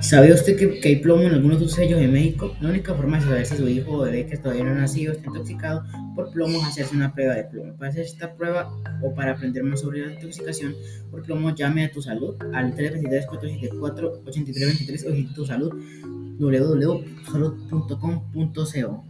¿Sabía usted que, que hay plomo en algunos de sus sellos en México? La única forma de saber si su hijo o bebé que todavía no ha nacido está intoxicado por plomo es hacerse una prueba de plomo. Para hacer esta prueba o para aprender más sobre la intoxicación por plomo, llame a tu salud al 323-474-8323 o tu salud www.salud.com.co.